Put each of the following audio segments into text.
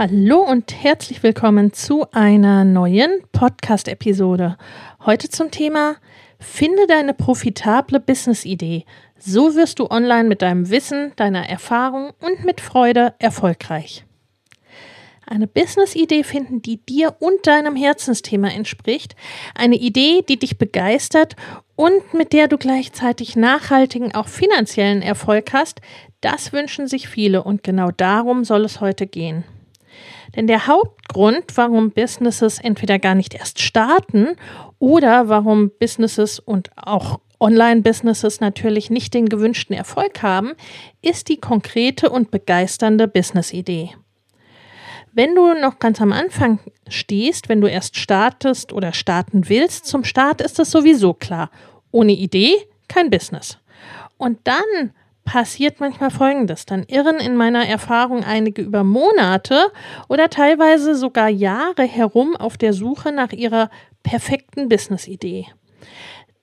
Hallo und herzlich willkommen zu einer neuen Podcast-Episode. Heute zum Thema Finde deine profitable Business-Idee. So wirst du online mit deinem Wissen, deiner Erfahrung und mit Freude erfolgreich. Eine Business-Idee finden, die dir und deinem Herzensthema entspricht. Eine Idee, die dich begeistert und mit der du gleichzeitig nachhaltigen, auch finanziellen Erfolg hast. Das wünschen sich viele und genau darum soll es heute gehen. Denn der Hauptgrund, warum Businesses entweder gar nicht erst starten oder warum Businesses und auch Online-Businesses natürlich nicht den gewünschten Erfolg haben, ist die konkrete und begeisternde Business-Idee. Wenn du noch ganz am Anfang stehst, wenn du erst startest oder starten willst, zum Start ist es sowieso klar. Ohne Idee kein Business. Und dann passiert manchmal Folgendes. Dann irren in meiner Erfahrung einige über Monate oder teilweise sogar Jahre herum auf der Suche nach ihrer perfekten Business-Idee.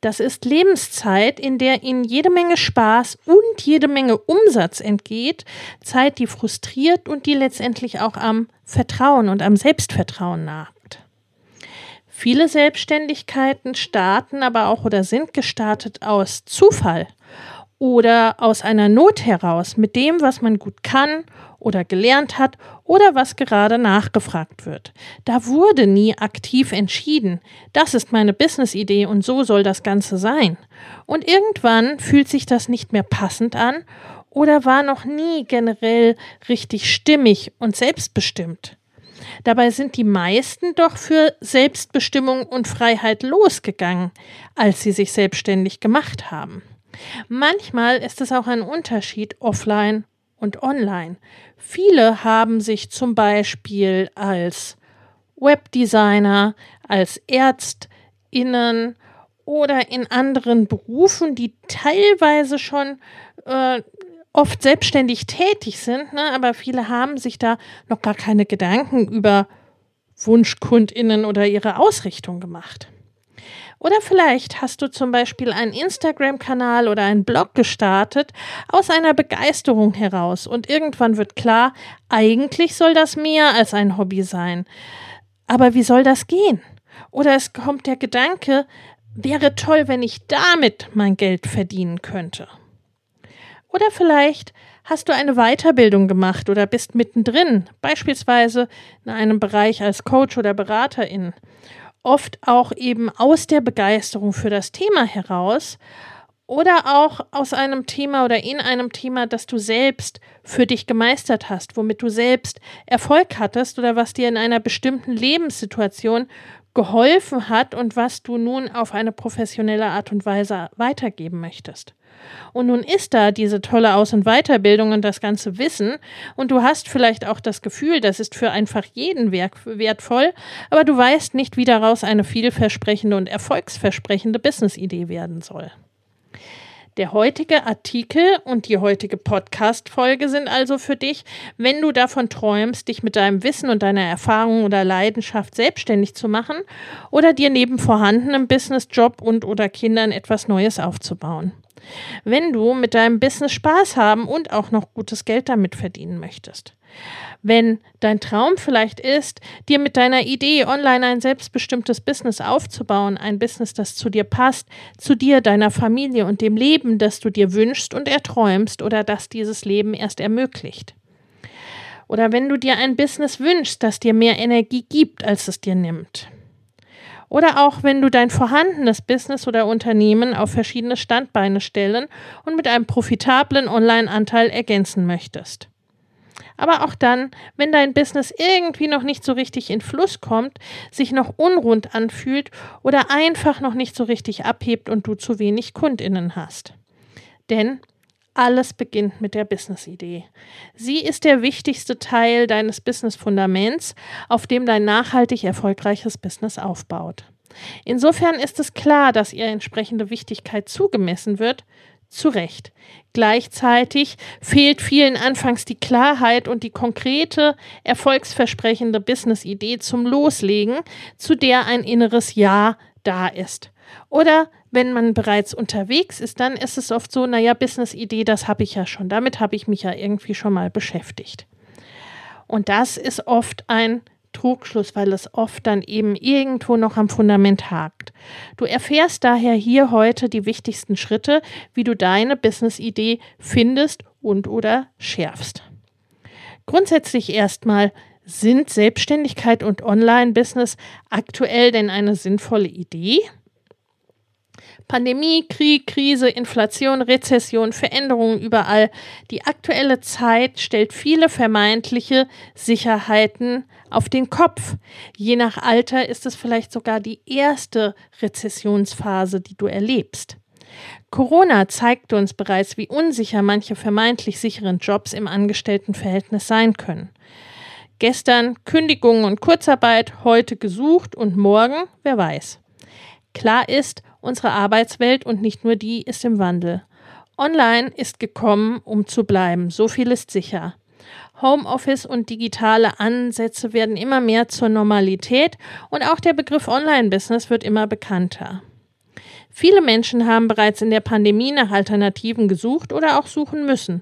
Das ist Lebenszeit, in der ihnen jede Menge Spaß und jede Menge Umsatz entgeht, Zeit, die frustriert und die letztendlich auch am Vertrauen und am Selbstvertrauen nagt. Viele Selbstständigkeiten starten aber auch oder sind gestartet aus Zufall oder aus einer Not heraus mit dem, was man gut kann oder gelernt hat oder was gerade nachgefragt wird. Da wurde nie aktiv entschieden, das ist meine Business-Idee und so soll das Ganze sein. Und irgendwann fühlt sich das nicht mehr passend an oder war noch nie generell richtig stimmig und selbstbestimmt. Dabei sind die meisten doch für Selbstbestimmung und Freiheit losgegangen, als sie sich selbstständig gemacht haben. Manchmal ist es auch ein Unterschied offline und online. Viele haben sich zum Beispiel als Webdesigner, als Ärztinnen oder in anderen Berufen, die teilweise schon äh, oft selbstständig tätig sind, ne, aber viele haben sich da noch gar keine Gedanken über Wunschkundinnen oder ihre Ausrichtung gemacht. Oder vielleicht hast du zum Beispiel einen Instagram-Kanal oder einen Blog gestartet aus einer Begeisterung heraus und irgendwann wird klar, eigentlich soll das mehr als ein Hobby sein. Aber wie soll das gehen? Oder es kommt der Gedanke, wäre toll, wenn ich damit mein Geld verdienen könnte. Oder vielleicht hast du eine Weiterbildung gemacht oder bist mittendrin, beispielsweise in einem Bereich als Coach oder Beraterin oft auch eben aus der Begeisterung für das Thema heraus oder auch aus einem Thema oder in einem Thema, das du selbst für dich gemeistert hast, womit du selbst Erfolg hattest oder was dir in einer bestimmten Lebenssituation geholfen hat und was du nun auf eine professionelle Art und Weise weitergeben möchtest. Und nun ist da diese tolle Aus- und Weiterbildung und das ganze Wissen und du hast vielleicht auch das Gefühl, das ist für einfach jeden wertvoll, aber du weißt nicht, wie daraus eine vielversprechende und erfolgsversprechende Business-Idee werden soll. Der heutige Artikel und die heutige Podcast-Folge sind also für dich, wenn du davon träumst, dich mit deinem Wissen und deiner Erfahrung oder Leidenschaft selbstständig zu machen oder dir neben vorhandenem Business, Job und oder Kindern etwas Neues aufzubauen. Wenn du mit deinem Business Spaß haben und auch noch gutes Geld damit verdienen möchtest. Wenn dein Traum vielleicht ist, dir mit deiner Idee online ein selbstbestimmtes Business aufzubauen, ein Business, das zu dir passt, zu dir, deiner Familie und dem Leben, das du dir wünschst und erträumst oder das dieses Leben erst ermöglicht. Oder wenn du dir ein Business wünschst, das dir mehr Energie gibt, als es dir nimmt. Oder auch wenn du dein vorhandenes Business oder Unternehmen auf verschiedene Standbeine stellen und mit einem profitablen Online-Anteil ergänzen möchtest. Aber auch dann, wenn dein Business irgendwie noch nicht so richtig in Fluss kommt, sich noch unrund anfühlt oder einfach noch nicht so richtig abhebt und du zu wenig Kundinnen hast. Denn alles beginnt mit der Business-Idee. Sie ist der wichtigste Teil deines Business-Fundaments, auf dem dein nachhaltig erfolgreiches Business aufbaut. Insofern ist es klar, dass ihr entsprechende Wichtigkeit zugemessen wird, zu Recht. Gleichzeitig fehlt vielen anfangs die Klarheit und die konkrete, erfolgsversprechende Business-Idee zum Loslegen, zu der ein inneres Ja da ist. Oder wenn man bereits unterwegs ist, dann ist es oft so, naja, Business-Idee, das habe ich ja schon, damit habe ich mich ja irgendwie schon mal beschäftigt. Und das ist oft ein Trugschluss, weil es oft dann eben irgendwo noch am Fundament hakt. Du erfährst daher hier heute die wichtigsten Schritte, wie du deine Business-Idee findest und oder schärfst. Grundsätzlich erstmal, sind Selbstständigkeit und Online-Business aktuell denn eine sinnvolle Idee? Pandemie, Krieg, Krise, Inflation, Rezession, Veränderungen überall. Die aktuelle Zeit stellt viele vermeintliche Sicherheiten auf den Kopf. Je nach Alter ist es vielleicht sogar die erste Rezessionsphase, die du erlebst. Corona zeigte uns bereits, wie unsicher manche vermeintlich sicheren Jobs im Angestelltenverhältnis sein können. Gestern Kündigungen und Kurzarbeit, heute gesucht und morgen, wer weiß. Klar ist, Unsere Arbeitswelt und nicht nur die ist im Wandel. Online ist gekommen, um zu bleiben, so viel ist sicher. Homeoffice und digitale Ansätze werden immer mehr zur Normalität und auch der Begriff Online-Business wird immer bekannter. Viele Menschen haben bereits in der Pandemie nach Alternativen gesucht oder auch suchen müssen.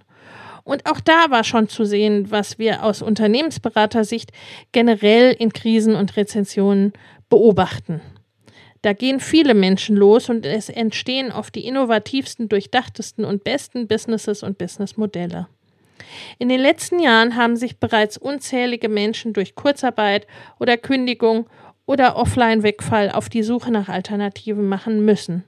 Und auch da war schon zu sehen, was wir aus Unternehmensberatersicht generell in Krisen und Rezensionen beobachten. Da gehen viele Menschen los und es entstehen oft die innovativsten, durchdachtesten und besten Businesses und Businessmodelle. In den letzten Jahren haben sich bereits unzählige Menschen durch Kurzarbeit oder Kündigung oder Offline-Wegfall auf die Suche nach Alternativen machen müssen.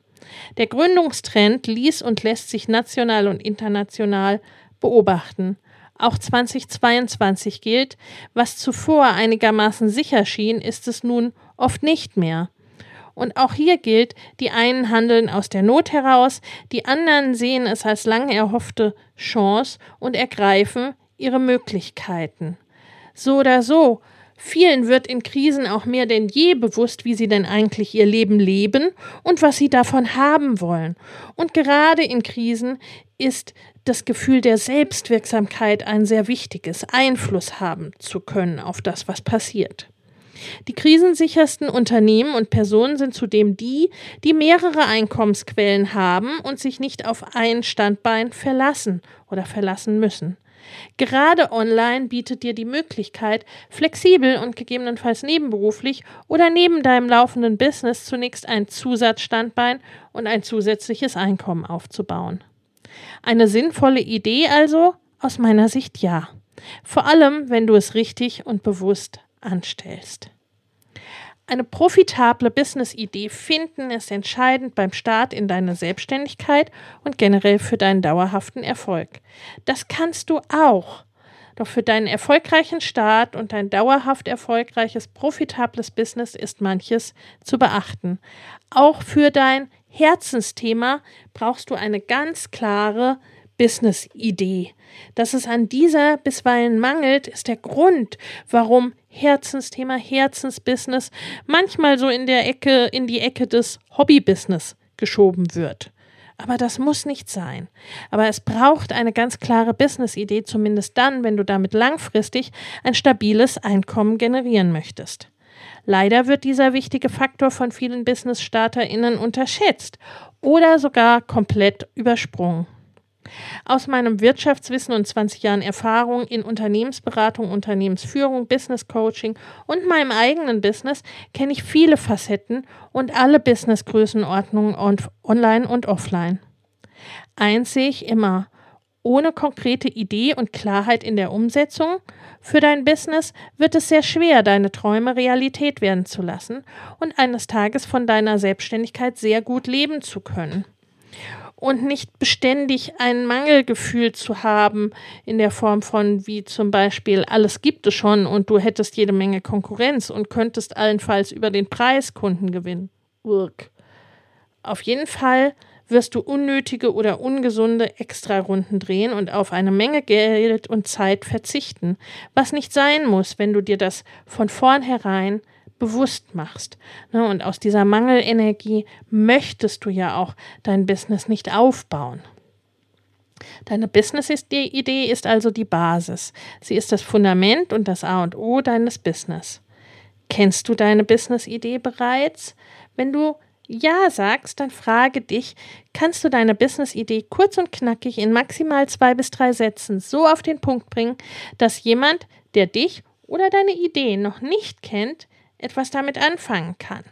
Der Gründungstrend ließ und lässt sich national und international beobachten. Auch 2022 gilt, was zuvor einigermaßen sicher schien, ist es nun oft nicht mehr. Und auch hier gilt, die einen handeln aus der Not heraus, die anderen sehen es als lang erhoffte Chance und ergreifen ihre Möglichkeiten. So oder so, vielen wird in Krisen auch mehr denn je bewusst, wie sie denn eigentlich ihr Leben leben und was sie davon haben wollen. Und gerade in Krisen ist das Gefühl der Selbstwirksamkeit ein sehr wichtiges, Einfluss haben zu können auf das, was passiert. Die krisensichersten Unternehmen und Personen sind zudem die, die mehrere Einkommensquellen haben und sich nicht auf ein Standbein verlassen oder verlassen müssen. Gerade online bietet dir die Möglichkeit, flexibel und gegebenenfalls nebenberuflich oder neben deinem laufenden Business zunächst ein Zusatzstandbein und ein zusätzliches Einkommen aufzubauen. Eine sinnvolle Idee also? Aus meiner Sicht ja. Vor allem, wenn du es richtig und bewusst anstellst. Eine profitable Business-Idee finden ist entscheidend beim Start in deine Selbstständigkeit und generell für deinen dauerhaften Erfolg. Das kannst du auch. Doch für deinen erfolgreichen Start und dein dauerhaft erfolgreiches, profitables Business ist manches zu beachten. Auch für dein Herzensthema brauchst du eine ganz klare Business-Idee. Dass es an dieser bisweilen mangelt, ist der Grund, warum Herzensthema, Herzensbusiness manchmal so in der Ecke, in die Ecke des Hobbybusiness geschoben wird. Aber das muss nicht sein. Aber es braucht eine ganz klare Business-Idee, zumindest dann, wenn du damit langfristig ein stabiles Einkommen generieren möchtest. Leider wird dieser wichtige Faktor von vielen Business-StarterInnen unterschätzt oder sogar komplett übersprungen. Aus meinem Wirtschaftswissen und 20 Jahren Erfahrung in Unternehmensberatung, Unternehmensführung, Business Coaching und meinem eigenen Business kenne ich viele Facetten und alle Business-Größenordnungen online und offline. Eins sehe ich immer. Ohne konkrete Idee und Klarheit in der Umsetzung für dein Business wird es sehr schwer, deine Träume Realität werden zu lassen und eines Tages von deiner Selbstständigkeit sehr gut leben zu können und nicht beständig ein Mangelgefühl zu haben in der Form von wie zum Beispiel alles gibt es schon und du hättest jede Menge Konkurrenz und könntest allenfalls über den Preis Kunden gewinnen. Urk. Auf jeden Fall wirst du unnötige oder ungesunde Extrarunden drehen und auf eine Menge Geld und Zeit verzichten, was nicht sein muss, wenn du dir das von vornherein bewusst machst. Ne, und aus dieser Mangelenergie möchtest du ja auch dein Business nicht aufbauen. Deine Business-Idee ist also die Basis. Sie ist das Fundament und das A und O deines Business. Kennst du deine Business-Idee bereits? Wenn du ja sagst, dann frage dich, kannst du deine Business-Idee kurz und knackig in maximal zwei bis drei Sätzen so auf den Punkt bringen, dass jemand, der dich oder deine Idee noch nicht kennt, etwas damit anfangen kann,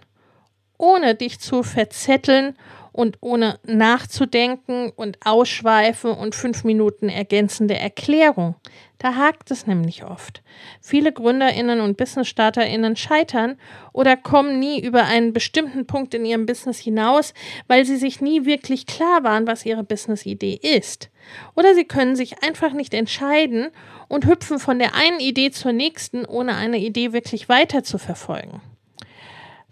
ohne dich zu verzetteln und ohne nachzudenken und ausschweifen und fünf Minuten ergänzende Erklärung. Da hakt es nämlich oft. Viele Gründerinnen und Business-StarterInnen scheitern oder kommen nie über einen bestimmten Punkt in ihrem Business hinaus, weil sie sich nie wirklich klar waren, was ihre Business-Idee ist. Oder sie können sich einfach nicht entscheiden und hüpfen von der einen Idee zur nächsten, ohne eine Idee wirklich weiter zu verfolgen.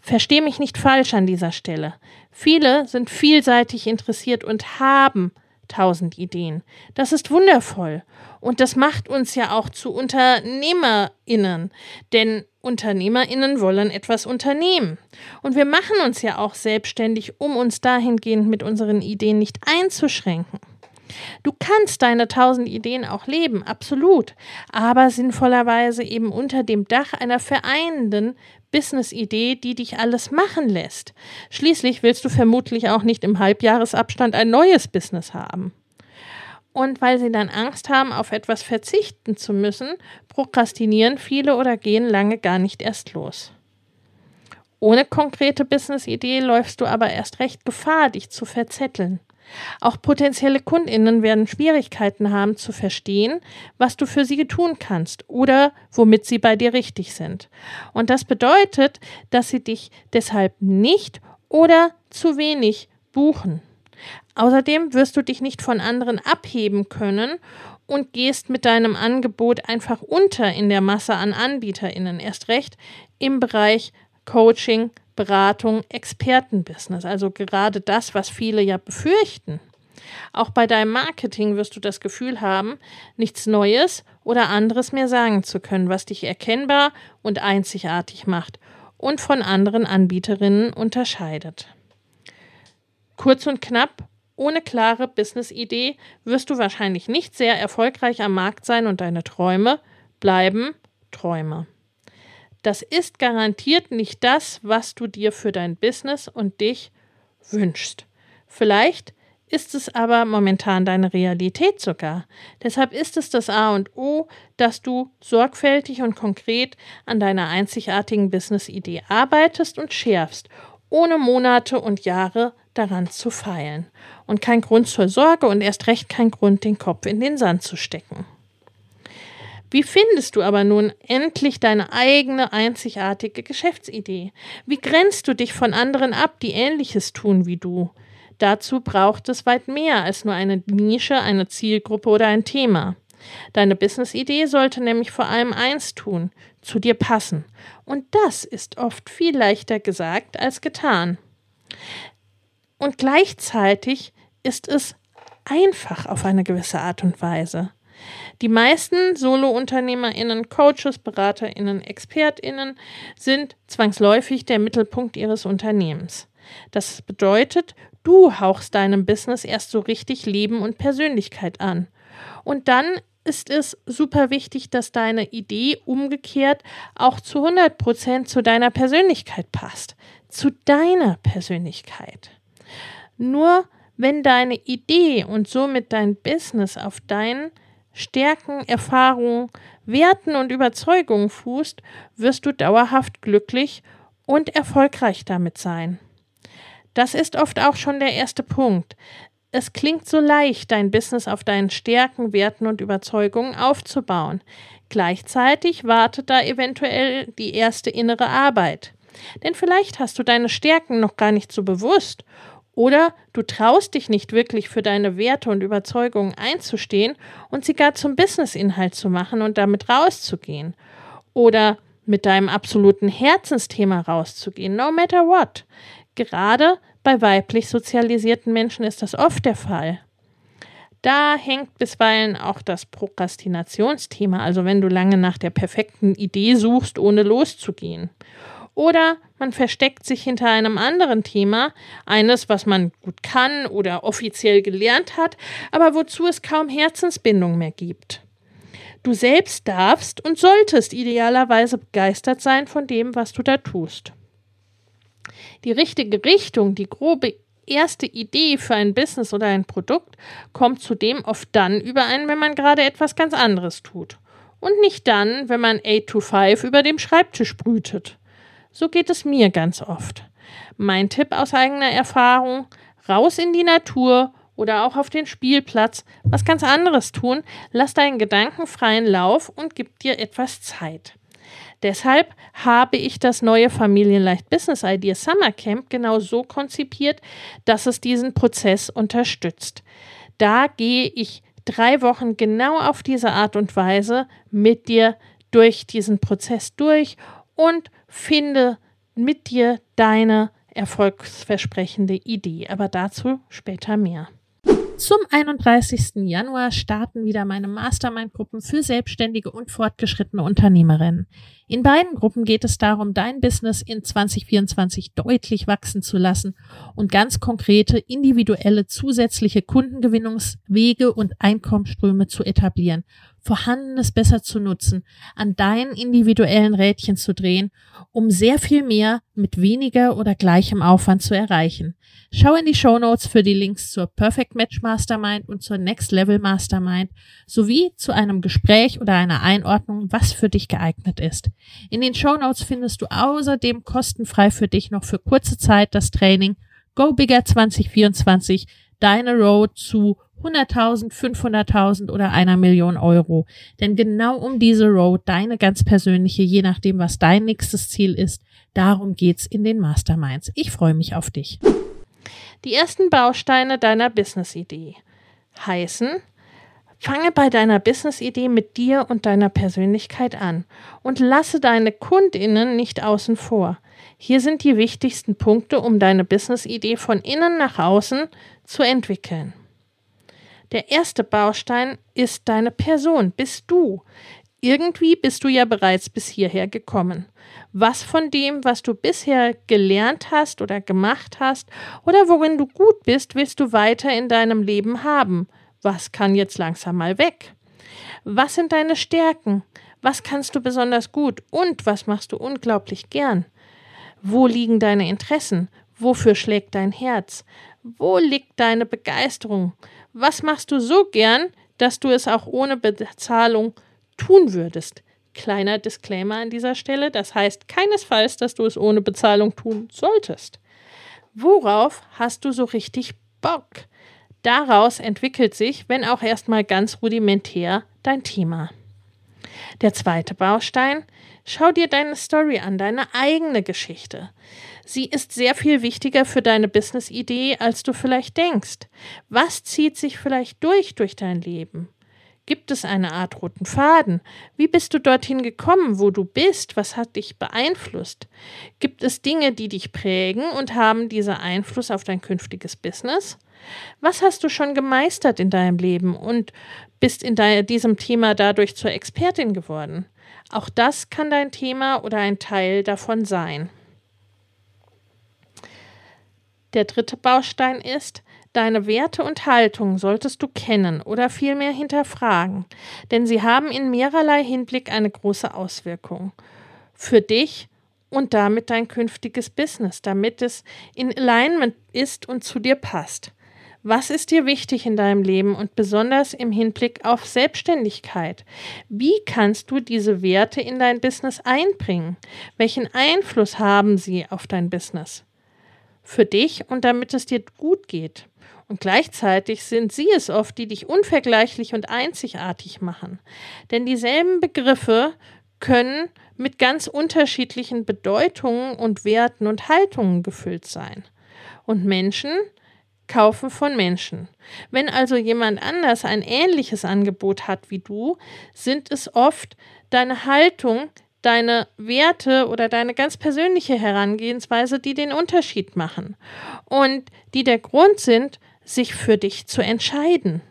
Versteh mich nicht falsch an dieser Stelle. Viele sind vielseitig interessiert und haben tausend Ideen. Das ist wundervoll. Und das macht uns ja auch zu UnternehmerInnen. Denn UnternehmerInnen wollen etwas unternehmen. Und wir machen uns ja auch selbstständig, um uns dahingehend mit unseren Ideen nicht einzuschränken. Du kannst deine tausend Ideen auch leben, absolut, aber sinnvollerweise eben unter dem Dach einer vereinenden Business-Idee, die dich alles machen lässt. Schließlich willst du vermutlich auch nicht im Halbjahresabstand ein neues Business haben. Und weil sie dann Angst haben, auf etwas verzichten zu müssen, prokrastinieren viele oder gehen lange gar nicht erst los. Ohne konkrete Business-Idee läufst du aber erst recht Gefahr, dich zu verzetteln. Auch potenzielle Kundinnen werden Schwierigkeiten haben zu verstehen, was du für sie tun kannst oder womit sie bei dir richtig sind. Und das bedeutet, dass sie dich deshalb nicht oder zu wenig buchen. Außerdem wirst du dich nicht von anderen abheben können und gehst mit deinem Angebot einfach unter in der Masse an Anbieterinnen, erst recht im Bereich Coaching, Beratung, Expertenbusiness, also gerade das, was viele ja befürchten. Auch bei deinem Marketing wirst du das Gefühl haben, nichts Neues oder anderes mehr sagen zu können, was dich erkennbar und einzigartig macht und von anderen Anbieterinnen unterscheidet. Kurz und knapp, ohne klare Business-Idee wirst du wahrscheinlich nicht sehr erfolgreich am Markt sein und deine Träume bleiben Träume. Das ist garantiert nicht das, was du dir für dein Business und dich wünschst. Vielleicht ist es aber momentan deine Realität sogar. Deshalb ist es das A und O, dass du sorgfältig und konkret an deiner einzigartigen Business-Idee arbeitest und schärfst, ohne Monate und Jahre daran zu feilen. Und kein Grund zur Sorge und erst recht kein Grund, den Kopf in den Sand zu stecken. Wie findest du aber nun endlich deine eigene einzigartige Geschäftsidee? Wie grenzt du dich von anderen ab, die ähnliches tun wie du? Dazu braucht es weit mehr als nur eine Nische, eine Zielgruppe oder ein Thema. Deine Businessidee sollte nämlich vor allem eins tun, zu dir passen. Und das ist oft viel leichter gesagt als getan. Und gleichzeitig ist es einfach auf eine gewisse Art und Weise. Die meisten Solo-UnternehmerInnen, Coaches, BeraterInnen, ExpertInnen sind zwangsläufig der Mittelpunkt ihres Unternehmens. Das bedeutet, du hauchst deinem Business erst so richtig Leben und Persönlichkeit an. Und dann ist es super wichtig, dass deine Idee umgekehrt auch zu 100 Prozent zu deiner Persönlichkeit passt. Zu deiner Persönlichkeit. Nur wenn deine Idee und somit dein Business auf deinen Stärken, Erfahrungen, Werten und Überzeugungen fußt, wirst du dauerhaft glücklich und erfolgreich damit sein. Das ist oft auch schon der erste Punkt. Es klingt so leicht, dein Business auf deinen Stärken, Werten und Überzeugungen aufzubauen. Gleichzeitig wartet da eventuell die erste innere Arbeit. Denn vielleicht hast du deine Stärken noch gar nicht so bewusst oder du traust dich nicht wirklich für deine Werte und Überzeugungen einzustehen und sie gar zum Businessinhalt zu machen und damit rauszugehen. Oder mit deinem absoluten Herzensthema rauszugehen, no matter what. Gerade bei weiblich sozialisierten Menschen ist das oft der Fall. Da hängt bisweilen auch das Prokrastinationsthema, also wenn du lange nach der perfekten Idee suchst, ohne loszugehen. Oder man versteckt sich hinter einem anderen Thema, eines, was man gut kann oder offiziell gelernt hat, aber wozu es kaum Herzensbindung mehr gibt. Du selbst darfst und solltest idealerweise begeistert sein von dem, was du da tust. Die richtige Richtung, die grobe erste Idee für ein Business oder ein Produkt kommt zudem oft dann überein, wenn man gerade etwas ganz anderes tut. Und nicht dann, wenn man 8 to 5 über dem Schreibtisch brütet. So geht es mir ganz oft. Mein Tipp aus eigener Erfahrung, raus in die Natur oder auch auf den Spielplatz, was ganz anderes tun, lass deinen Gedanken freien Lauf und gib dir etwas Zeit. Deshalb habe ich das neue Familienleicht Business Idea Summer Camp genau so konzipiert, dass es diesen Prozess unterstützt. Da gehe ich drei Wochen genau auf diese Art und Weise mit dir durch diesen Prozess durch und finde mit dir deine erfolgsversprechende Idee. Aber dazu später mehr. Zum 31. Januar starten wieder meine Mastermind-Gruppen für selbstständige und fortgeschrittene Unternehmerinnen. In beiden Gruppen geht es darum, dein Business in 2024 deutlich wachsen zu lassen und ganz konkrete, individuelle, zusätzliche Kundengewinnungswege und Einkommensströme zu etablieren Vorhandenes besser zu nutzen, an deinen individuellen Rädchen zu drehen, um sehr viel mehr mit weniger oder gleichem Aufwand zu erreichen. Schau in die Show Notes für die Links zur Perfect Match Mastermind und zur Next Level Mastermind sowie zu einem Gespräch oder einer Einordnung, was für dich geeignet ist. In den Show Notes findest du außerdem kostenfrei für dich noch für kurze Zeit das Training Go Bigger 2024, deine Road zu 100.000, 500.000 oder einer Million Euro. Denn genau um diese Road, deine ganz persönliche, je nachdem, was dein nächstes Ziel ist, darum geht's in den Masterminds. Ich freue mich auf dich. Die ersten Bausteine deiner Business-Idee heißen, fange bei deiner Business-Idee mit dir und deiner Persönlichkeit an und lasse deine KundInnen nicht außen vor. Hier sind die wichtigsten Punkte, um deine Business-Idee von innen nach außen zu entwickeln. Der erste Baustein ist deine Person, bist du. Irgendwie bist du ja bereits bis hierher gekommen. Was von dem, was du bisher gelernt hast oder gemacht hast oder worin du gut bist, willst du weiter in deinem Leben haben? Was kann jetzt langsam mal weg? Was sind deine Stärken? Was kannst du besonders gut und was machst du unglaublich gern? Wo liegen deine Interessen? Wofür schlägt dein Herz? Wo liegt deine Begeisterung? Was machst du so gern, dass du es auch ohne Bezahlung tun würdest? Kleiner Disclaimer an dieser Stelle, das heißt keinesfalls, dass du es ohne Bezahlung tun solltest. Worauf hast du so richtig Bock? Daraus entwickelt sich, wenn auch erstmal ganz rudimentär, dein Thema. Der zweite Baustein, schau dir deine Story an, deine eigene Geschichte. Sie ist sehr viel wichtiger für deine Business-Idee, als du vielleicht denkst. Was zieht sich vielleicht durch durch dein Leben? Gibt es eine Art roten Faden? Wie bist du dorthin gekommen, wo du bist? Was hat dich beeinflusst? Gibt es Dinge, die dich prägen und haben dieser Einfluss auf dein künftiges Business? Was hast du schon gemeistert in deinem Leben und bist in diesem Thema dadurch zur Expertin geworden? Auch das kann dein Thema oder ein Teil davon sein. Der dritte Baustein ist Deine Werte und Haltung solltest du kennen oder vielmehr hinterfragen, denn sie haben in mehrerlei Hinblick eine große Auswirkung. Für dich und damit dein künftiges Business, damit es in Alignment ist und zu dir passt. Was ist dir wichtig in deinem Leben und besonders im Hinblick auf Selbstständigkeit? Wie kannst du diese Werte in dein Business einbringen? Welchen Einfluss haben sie auf dein Business? Für dich und damit es dir gut geht. Und gleichzeitig sind sie es oft, die dich unvergleichlich und einzigartig machen. Denn dieselben Begriffe können mit ganz unterschiedlichen Bedeutungen und Werten und Haltungen gefüllt sein. Und Menschen kaufen von Menschen. Wenn also jemand anders ein ähnliches Angebot hat wie du, sind es oft deine Haltung, deine Werte oder deine ganz persönliche Herangehensweise, die den Unterschied machen und die der Grund sind, sich für dich zu entscheiden.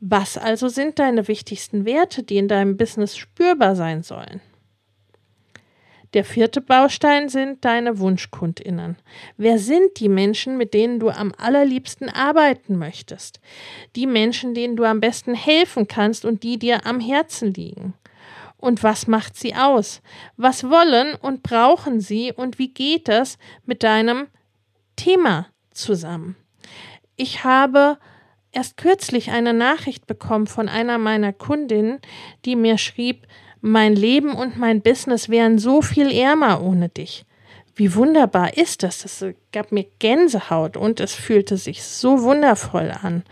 Was also sind deine wichtigsten Werte, die in deinem Business spürbar sein sollen? Der vierte Baustein sind deine Wunschkundinnen. Wer sind die Menschen, mit denen du am allerliebsten arbeiten möchtest? Die Menschen, denen du am besten helfen kannst und die dir am Herzen liegen. Und was macht sie aus? Was wollen und brauchen sie und wie geht das mit deinem Thema zusammen? Ich habe erst kürzlich eine Nachricht bekommen von einer meiner Kundinnen, die mir schrieb, mein Leben und mein Business wären so viel ärmer ohne dich. Wie wunderbar ist das? Das gab mir Gänsehaut und es fühlte sich so wundervoll an.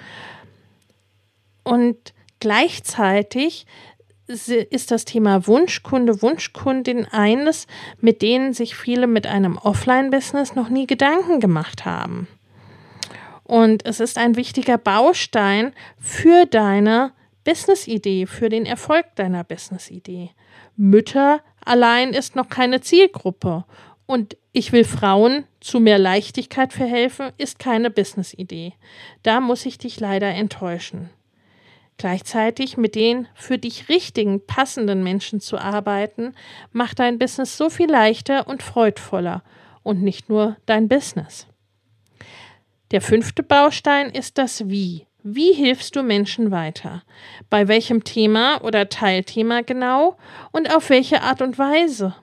Und gleichzeitig ist das Thema Wunschkunde, Wunschkundin eines, mit denen sich viele mit einem Offline-Business noch nie Gedanken gemacht haben. Und es ist ein wichtiger Baustein für deine Business-Idee, für den Erfolg deiner Business-Idee. Mütter allein ist noch keine Zielgruppe und ich will Frauen zu mehr Leichtigkeit verhelfen, ist keine Business-Idee. Da muss ich dich leider enttäuschen. Gleichzeitig mit den für dich richtigen, passenden Menschen zu arbeiten, macht dein Business so viel leichter und freudvoller und nicht nur dein Business. Der fünfte Baustein ist das Wie. Wie hilfst du Menschen weiter? Bei welchem Thema oder Teilthema genau und auf welche Art und Weise?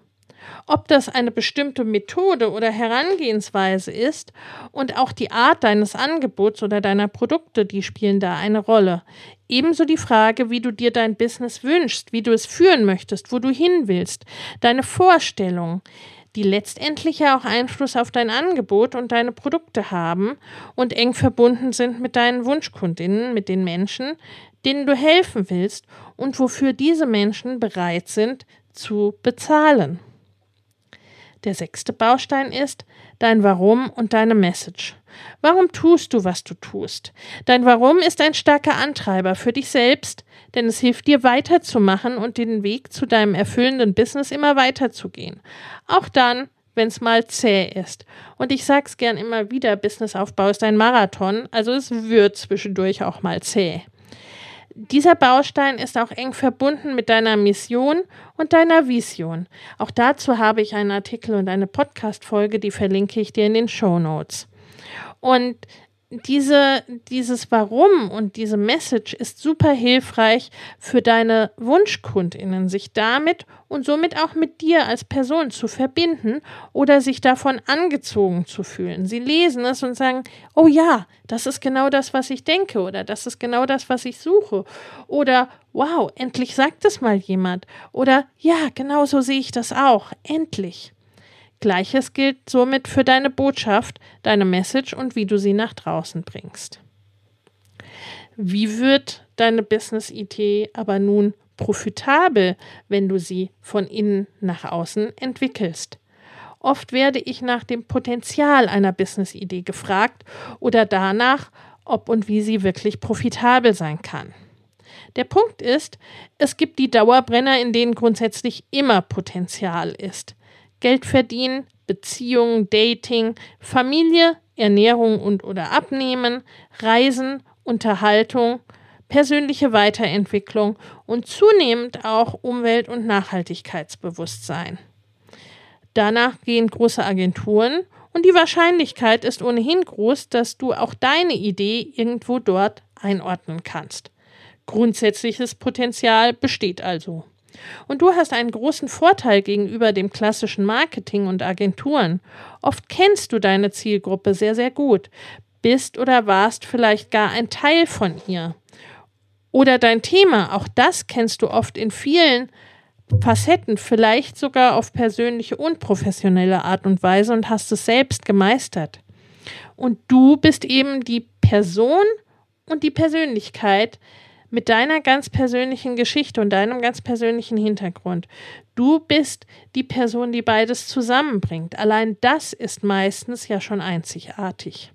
Ob das eine bestimmte Methode oder Herangehensweise ist und auch die Art deines Angebots oder deiner Produkte, die spielen da eine Rolle. Ebenso die Frage, wie du dir dein Business wünschst, wie du es führen möchtest, wo du hin willst, deine Vorstellung die letztendlich ja auch Einfluss auf dein Angebot und deine Produkte haben und eng verbunden sind mit deinen Wunschkundinnen, mit den Menschen, denen du helfen willst und wofür diese Menschen bereit sind zu bezahlen. Der sechste Baustein ist dein Warum und deine Message. Warum tust du, was du tust? Dein Warum ist ein starker Antreiber für dich selbst, denn es hilft dir weiterzumachen und den Weg zu deinem erfüllenden Business immer weiterzugehen. Auch dann, wenn es mal zäh ist. Und ich sag's gern immer wieder, Businessaufbau ist ein Marathon, also es wird zwischendurch auch mal zäh. Dieser Baustein ist auch eng verbunden mit deiner Mission und deiner Vision. Auch dazu habe ich einen Artikel und eine Podcast-Folge, die verlinke ich dir in den Show Notes. Und diese, dieses Warum und diese Message ist super hilfreich für deine Wunschkundinnen, sich damit und somit auch mit dir als Person zu verbinden oder sich davon angezogen zu fühlen. Sie lesen es und sagen, oh ja, das ist genau das, was ich denke oder das ist genau das, was ich suche oder wow, endlich sagt es mal jemand oder ja, genau so sehe ich das auch, endlich. Gleiches gilt somit für deine Botschaft, deine Message und wie du sie nach draußen bringst. Wie wird deine Business-Idee aber nun profitabel, wenn du sie von innen nach außen entwickelst? Oft werde ich nach dem Potenzial einer Business-Idee gefragt oder danach, ob und wie sie wirklich profitabel sein kann. Der Punkt ist, es gibt die Dauerbrenner, in denen grundsätzlich immer Potenzial ist. Geld verdienen, Beziehungen, Dating, Familie, Ernährung und oder Abnehmen, Reisen, Unterhaltung, persönliche Weiterentwicklung und zunehmend auch Umwelt- und Nachhaltigkeitsbewusstsein. Danach gehen große Agenturen Und die Wahrscheinlichkeit ist ohnehin groß, dass du auch deine Idee irgendwo dort einordnen kannst. Grundsätzliches Potenzial besteht also. Und du hast einen großen Vorteil gegenüber dem klassischen Marketing und Agenturen. Oft kennst du deine Zielgruppe sehr, sehr gut, bist oder warst vielleicht gar ein Teil von ihr. Oder dein Thema, auch das kennst du oft in vielen Facetten, vielleicht sogar auf persönliche und professionelle Art und Weise und hast es selbst gemeistert. Und du bist eben die Person und die Persönlichkeit mit deiner ganz persönlichen Geschichte und deinem ganz persönlichen Hintergrund. Du bist die Person, die beides zusammenbringt. Allein das ist meistens ja schon einzigartig.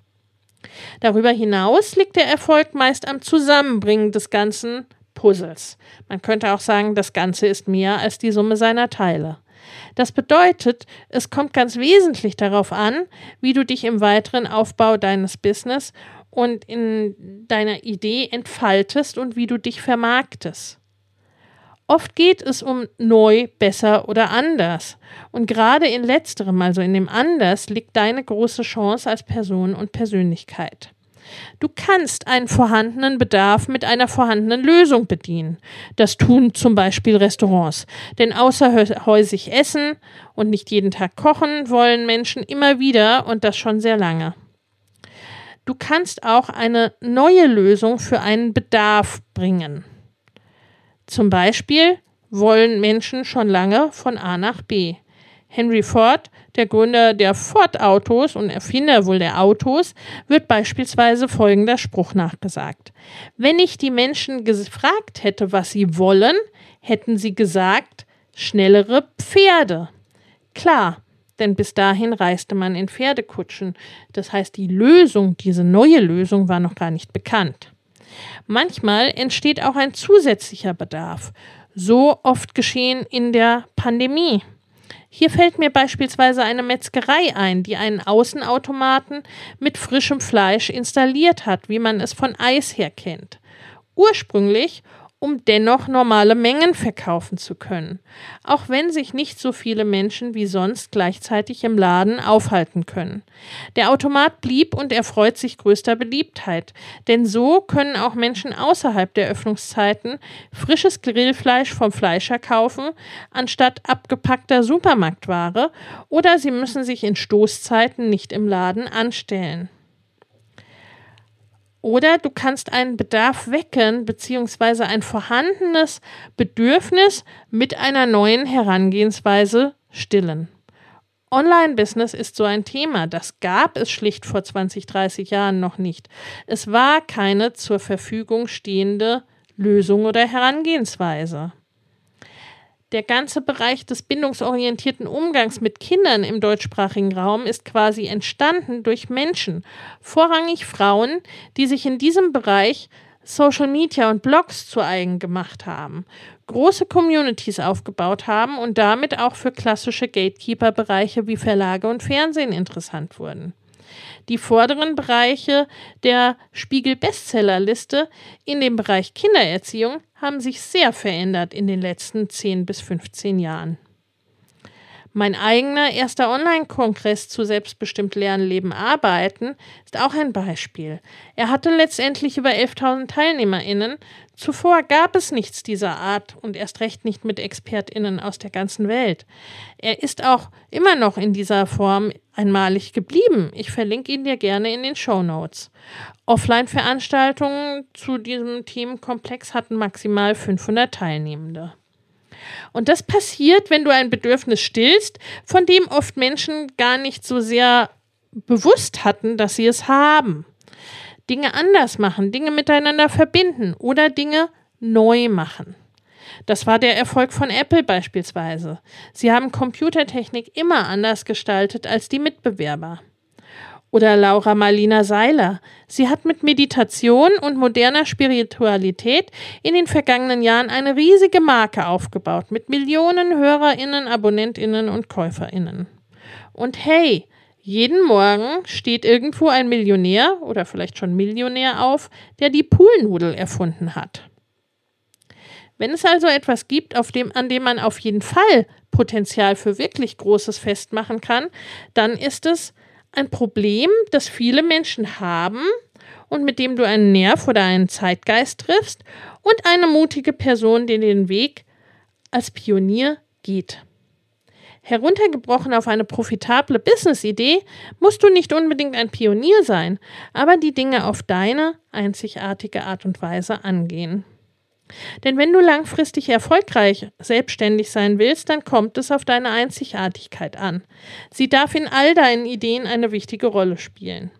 Darüber hinaus liegt der Erfolg meist am Zusammenbringen des ganzen Puzzles. Man könnte auch sagen, das Ganze ist mehr als die Summe seiner Teile. Das bedeutet, es kommt ganz wesentlich darauf an, wie du dich im weiteren Aufbau deines Business und in deiner Idee entfaltest und wie du dich vermarktest. Oft geht es um neu, besser oder anders. Und gerade in letzterem, also in dem anders, liegt deine große Chance als Person und Persönlichkeit. Du kannst einen vorhandenen Bedarf mit einer vorhandenen Lösung bedienen. Das tun zum Beispiel Restaurants. Denn außerhäusig essen und nicht jeden Tag kochen wollen Menschen immer wieder und das schon sehr lange. Du kannst auch eine neue Lösung für einen Bedarf bringen. Zum Beispiel wollen Menschen schon lange von A nach B. Henry Ford, der Gründer der Ford-Autos und Erfinder wohl der Autos, wird beispielsweise folgender Spruch nachgesagt. Wenn ich die Menschen gefragt hätte, was sie wollen, hätten sie gesagt, schnellere Pferde. Klar, denn bis dahin reiste man in Pferdekutschen. Das heißt, die Lösung, diese neue Lösung war noch gar nicht bekannt. Manchmal entsteht auch ein zusätzlicher Bedarf. So oft geschehen in der Pandemie. Hier fällt mir beispielsweise eine Metzgerei ein, die einen Außenautomaten mit frischem Fleisch installiert hat, wie man es von Eis her kennt. Ursprünglich um dennoch normale Mengen verkaufen zu können, auch wenn sich nicht so viele Menschen wie sonst gleichzeitig im Laden aufhalten können. Der Automat blieb und erfreut sich größter Beliebtheit, denn so können auch Menschen außerhalb der Öffnungszeiten frisches Grillfleisch vom Fleischer kaufen, anstatt abgepackter Supermarktware, oder sie müssen sich in Stoßzeiten nicht im Laden anstellen. Oder du kannst einen Bedarf wecken, beziehungsweise ein vorhandenes Bedürfnis mit einer neuen Herangehensweise stillen. Online-Business ist so ein Thema. Das gab es schlicht vor 20, 30 Jahren noch nicht. Es war keine zur Verfügung stehende Lösung oder Herangehensweise. Der ganze Bereich des bindungsorientierten Umgangs mit Kindern im deutschsprachigen Raum ist quasi entstanden durch Menschen, vorrangig Frauen, die sich in diesem Bereich Social Media und Blogs zu eigen gemacht haben, große Communities aufgebaut haben und damit auch für klassische Gatekeeper-Bereiche wie Verlage und Fernsehen interessant wurden. Die vorderen Bereiche der Spiegel-Bestsellerliste in dem Bereich Kindererziehung haben sich sehr verändert in den letzten 10 bis 15 Jahren. Mein eigener erster Online-Kongress zu Selbstbestimmt Lernen, Leben, Arbeiten ist auch ein Beispiel. Er hatte letztendlich über 11.000 TeilnehmerInnen. Zuvor gab es nichts dieser Art und erst recht nicht mit ExpertInnen aus der ganzen Welt. Er ist auch immer noch in dieser Form einmalig geblieben. Ich verlinke ihn dir gerne in den Show Notes. Offline-Veranstaltungen zu diesem Themenkomplex hatten maximal 500 Teilnehmende. Und das passiert, wenn du ein Bedürfnis stillst, von dem oft Menschen gar nicht so sehr bewusst hatten, dass sie es haben. Dinge anders machen, Dinge miteinander verbinden oder Dinge neu machen. Das war der Erfolg von Apple beispielsweise. Sie haben Computertechnik immer anders gestaltet als die Mitbewerber. Oder Laura Marlina Seiler. Sie hat mit Meditation und moderner Spiritualität in den vergangenen Jahren eine riesige Marke aufgebaut mit Millionen Hörerinnen, Abonnentinnen und Käuferinnen. Und hey, jeden Morgen steht irgendwo ein Millionär oder vielleicht schon Millionär auf, der die Poolnudel erfunden hat. Wenn es also etwas gibt, dem, an dem man auf jeden Fall Potenzial für wirklich Großes festmachen kann, dann ist es ein Problem, das viele Menschen haben und mit dem du einen Nerv oder einen Zeitgeist triffst und eine mutige Person, die den Weg als Pionier geht. Heruntergebrochen auf eine profitable Business-Idee musst du nicht unbedingt ein Pionier sein, aber die Dinge auf deine einzigartige Art und Weise angehen. Denn wenn du langfristig erfolgreich selbstständig sein willst, dann kommt es auf deine Einzigartigkeit an. Sie darf in all deinen Ideen eine wichtige Rolle spielen.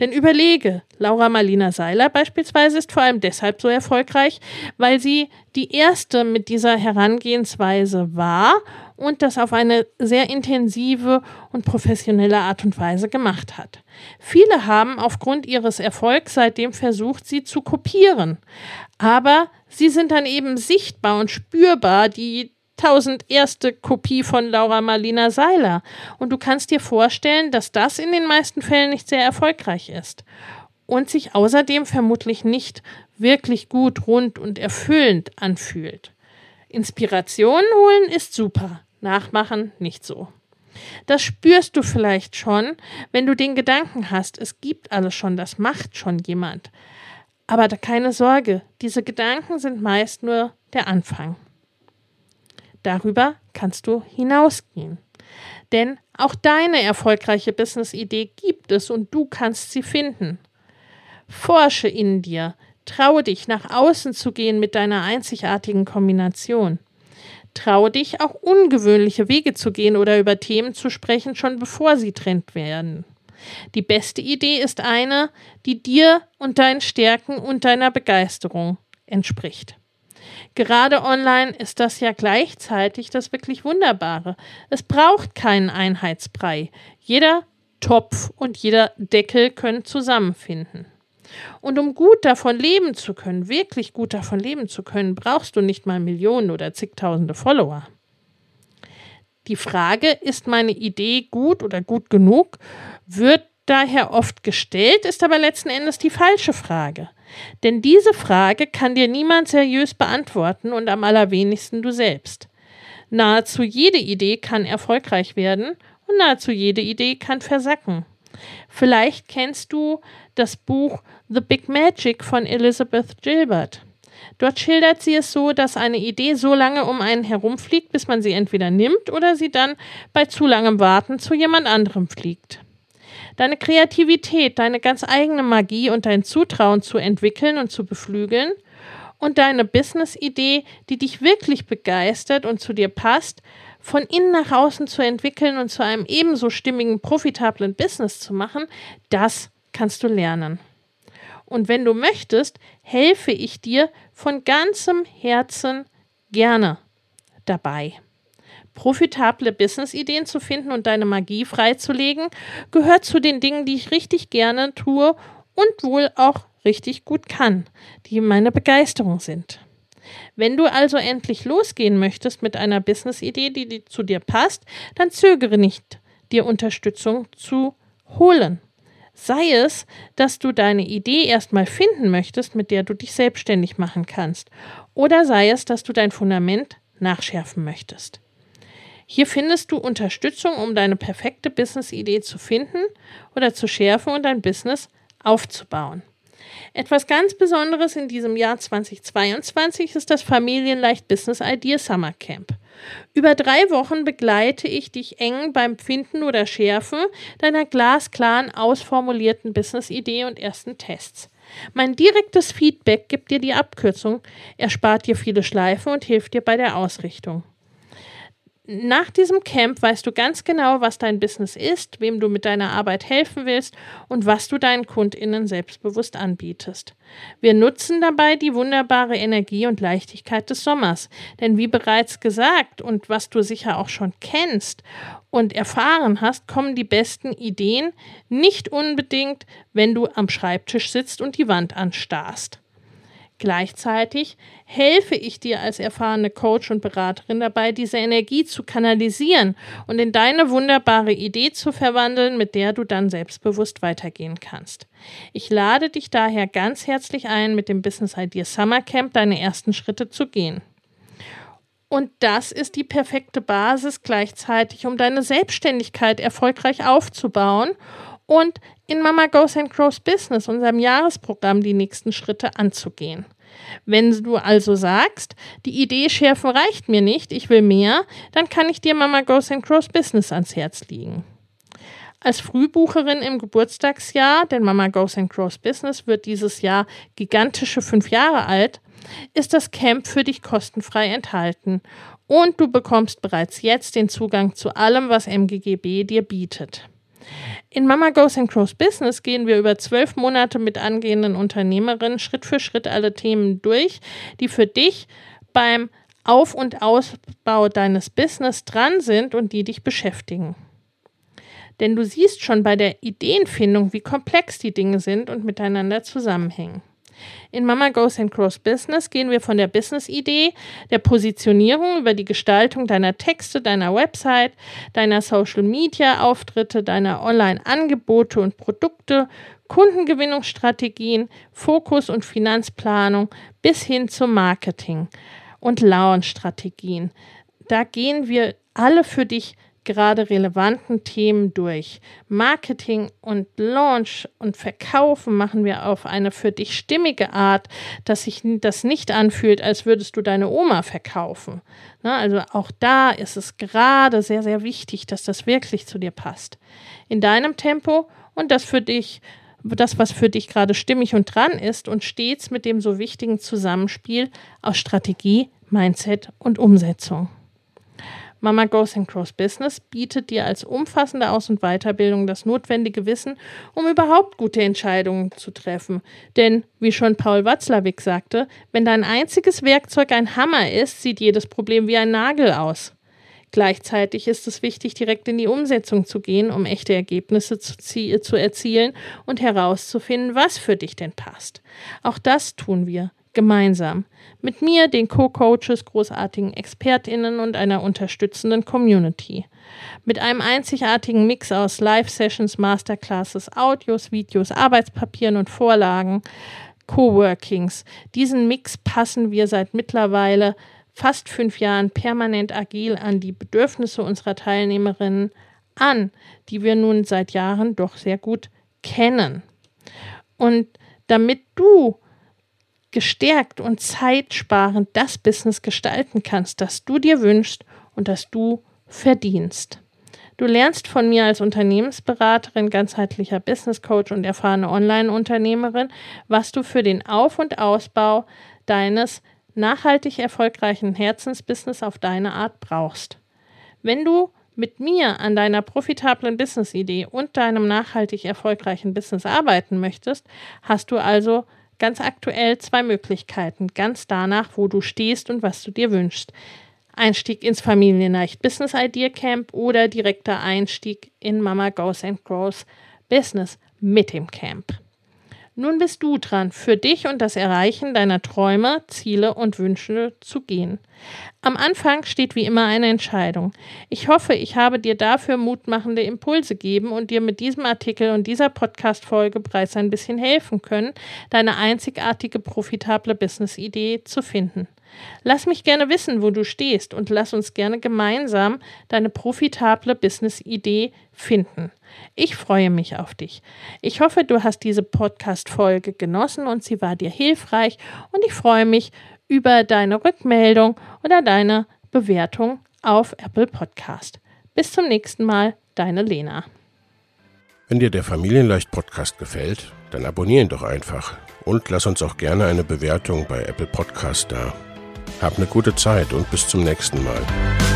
Denn überlege, Laura Marlina Seiler beispielsweise ist vor allem deshalb so erfolgreich, weil sie die erste mit dieser Herangehensweise war und das auf eine sehr intensive und professionelle Art und Weise gemacht hat. Viele haben aufgrund ihres Erfolgs seitdem versucht, sie zu kopieren. Aber sie sind dann eben sichtbar und spürbar, die tausend erste Kopie von Laura Marlina Seiler. Und du kannst dir vorstellen, dass das in den meisten Fällen nicht sehr erfolgreich ist. Und sich außerdem vermutlich nicht wirklich gut, rund und erfüllend anfühlt. Inspiration holen ist super, nachmachen nicht so. Das spürst du vielleicht schon, wenn du den Gedanken hast, es gibt alles schon, das macht schon jemand. Aber keine Sorge, diese Gedanken sind meist nur der Anfang. Darüber kannst du hinausgehen. Denn auch deine erfolgreiche Business-Idee gibt es und du kannst sie finden. Forsche in dir, traue dich nach außen zu gehen mit deiner einzigartigen Kombination. Traue dich auch ungewöhnliche Wege zu gehen oder über Themen zu sprechen, schon bevor sie Trend werden. Die beste Idee ist eine, die dir und deinen Stärken und deiner Begeisterung entspricht. Gerade online ist das ja gleichzeitig das wirklich Wunderbare. Es braucht keinen Einheitsbrei. Jeder Topf und jeder Deckel können zusammenfinden. Und um gut davon leben zu können, wirklich gut davon leben zu können, brauchst du nicht mal Millionen oder zigtausende Follower. Die Frage, ist meine Idee gut oder gut genug, wird daher oft gestellt, ist aber letzten Endes die falsche Frage. Denn diese Frage kann dir niemand seriös beantworten und am allerwenigsten du selbst. Nahezu jede Idee kann erfolgreich werden und nahezu jede Idee kann versacken. Vielleicht kennst du das Buch The Big Magic von Elizabeth Gilbert. Dort schildert sie es so, dass eine Idee so lange um einen herumfliegt, bis man sie entweder nimmt oder sie dann bei zu langem Warten zu jemand anderem fliegt. Deine Kreativität, deine ganz eigene Magie und dein Zutrauen zu entwickeln und zu beflügeln und deine Business-Idee, die dich wirklich begeistert und zu dir passt, von innen nach außen zu entwickeln und zu einem ebenso stimmigen, profitablen Business zu machen, das kannst du lernen. Und wenn du möchtest, helfe ich dir von ganzem Herzen gerne dabei. Profitable Business-Ideen zu finden und deine Magie freizulegen, gehört zu den Dingen, die ich richtig gerne tue und wohl auch richtig gut kann, die meine Begeisterung sind. Wenn du also endlich losgehen möchtest mit einer Business-Idee, die, zu dir passt, dann zögere nicht, dir Unterstützung zu holen. Sei es, dass du deine Idee erstmal finden möchtest, mit der du dich selbstständig machen kannst, oder sei es, dass du dein Fundament nachschärfen möchtest. Hier findest du Unterstützung, um deine perfekte Business-Idee zu finden oder zu schärfen und dein Business aufzubauen. Etwas ganz Besonderes in diesem Jahr 2022 ist das Familienleicht Business Idea Summer Camp. Über drei Wochen begleite ich dich eng beim Finden oder Schärfen deiner glasklaren, ausformulierten Business-Idee und ersten Tests. Mein direktes Feedback gibt dir die Abkürzung, erspart dir viele Schleifen und hilft dir bei der Ausrichtung. Nach diesem Camp weißt du ganz genau, was dein Business ist, wem du mit deiner Arbeit helfen willst und was du deinen KundInnen selbstbewusst anbietest. Wir nutzen dabei die wunderbare Energie und Leichtigkeit des Sommers. Denn wie bereits gesagt und was du sicher auch schon kennst und erfahren hast, kommen die besten Ideen nicht unbedingt, wenn du am Schreibtisch sitzt und die Wand anstarrst. Gleichzeitig helfe ich dir als erfahrene Coach und Beraterin dabei, diese Energie zu kanalisieren und in deine wunderbare Idee zu verwandeln, mit der du dann selbstbewusst weitergehen kannst. Ich lade dich daher ganz herzlich ein, mit dem Business Idea Summer Camp deine ersten Schritte zu gehen. Und das ist die perfekte Basis gleichzeitig, um deine Selbstständigkeit erfolgreich aufzubauen und in Mama Goes and Grows Business, unserem Jahresprogramm, die nächsten Schritte anzugehen. Wenn du also sagst, die Idee schärfen reicht mir nicht, ich will mehr, dann kann ich dir Mama Goes and Grows Business ans Herz legen. Als Frühbucherin im Geburtstagsjahr, denn Mama Goes and Grows Business wird dieses Jahr gigantische fünf Jahre alt, ist das Camp für dich kostenfrei enthalten und du bekommst bereits jetzt den Zugang zu allem, was MGGB dir bietet. In Mama Goes and Grows Business gehen wir über zwölf Monate mit angehenden Unternehmerinnen Schritt für Schritt alle Themen durch, die für dich beim Auf- und Ausbau deines Business dran sind und die dich beschäftigen. Denn du siehst schon bei der Ideenfindung, wie komplex die Dinge sind und miteinander zusammenhängen. In Mama Goes and Grows Business gehen wir von der Business-Idee, der Positionierung über die Gestaltung deiner Texte, deiner Website, deiner Social-Media-Auftritte, deiner Online-Angebote und Produkte, Kundengewinnungsstrategien, Fokus- und Finanzplanung bis hin zum Marketing und Launch-Strategien. Da gehen wir alle für dich gerade relevanten Themen durch. Marketing und Launch und Verkaufen machen wir auf eine für dich stimmige Art, dass sich das nicht anfühlt, als würdest du deine Oma verkaufen. Na, also auch da ist es gerade sehr, sehr wichtig, dass das wirklich zu dir passt. In deinem Tempo und das für dich das, was für dich gerade stimmig und dran ist und stets mit dem so wichtigen Zusammenspiel aus Strategie, Mindset und Umsetzung. Mama Goes and Grows Business bietet dir als umfassende Aus- und Weiterbildung das notwendige Wissen, um überhaupt gute Entscheidungen zu treffen. Denn, wie schon Paul Watzlawick sagte, wenn dein einziges Werkzeug ein Hammer ist, sieht jedes Problem wie ein Nagel aus. Gleichzeitig ist es wichtig, direkt in die Umsetzung zu gehen, um echte Ergebnisse zu, zu erzielen und herauszufinden, was für dich denn passt. Auch das tun wir gemeinsam. Mit mir, den Co-Coaches, großartigen ExpertInnen und einer unterstützenden Community. Mit einem einzigartigen Mix aus Live-Sessions, Masterclasses, Audios, Videos, Arbeitspapieren und Vorlagen, Coworkings. Diesen Mix passen wir seit mittlerweile fast fünf Jahren permanent agil an die Bedürfnisse unserer Teilnehmerinnen an, die wir nun seit Jahren doch sehr gut kennen. Und damit du gestärkt und zeitsparend das Business gestalten kannst, das du dir wünschst und das du verdienst. Du lernst von mir als Unternehmensberaterin, ganzheitlicher Business Coach und erfahrene Online-Unternehmerin, was du für den Auf- und Ausbau deines nachhaltig erfolgreichen Herzensbusiness auf deine Art brauchst. Wenn du mit mir an deiner profitablen Business-Idee und deinem nachhaltig erfolgreichen Business arbeiten möchtest, hast du also ganz aktuell zwei Möglichkeiten, ganz danach, wo du stehst und was du dir wünschst. Einstieg ins Familienleicht Business Idea Camp oder direkter Einstieg in Mama Goes and Grows Business mit dem Camp. Nun bist du dran, für dich und das Erreichen deiner Träume, Ziele und Wünsche zu gehen. Am Anfang steht wie immer eine Entscheidung. Ich hoffe, ich habe dir dafür mutmachende Impulse gegeben und dir mit diesem Artikel und dieser Podcast-Folge bereits ein bisschen helfen können, deine einzigartige, profitable Business-Idee zu finden. Lass mich gerne wissen, wo du stehst und lass uns gerne gemeinsam deine profitable Business-Idee finden. Ich freue mich auf dich. Ich hoffe, du hast diese Podcast-Folge genossen und sie war dir hilfreich und ich freue mich über deine Rückmeldung oder deine Bewertung auf Apple Podcast. Bis zum nächsten Mal, deine Lena. Wenn dir der Familienleicht Podcast gefällt, dann abonniere ihn doch einfach und lass uns auch gerne eine Bewertung bei Apple Podcast da. Hab eine gute Zeit und bis zum nächsten Mal.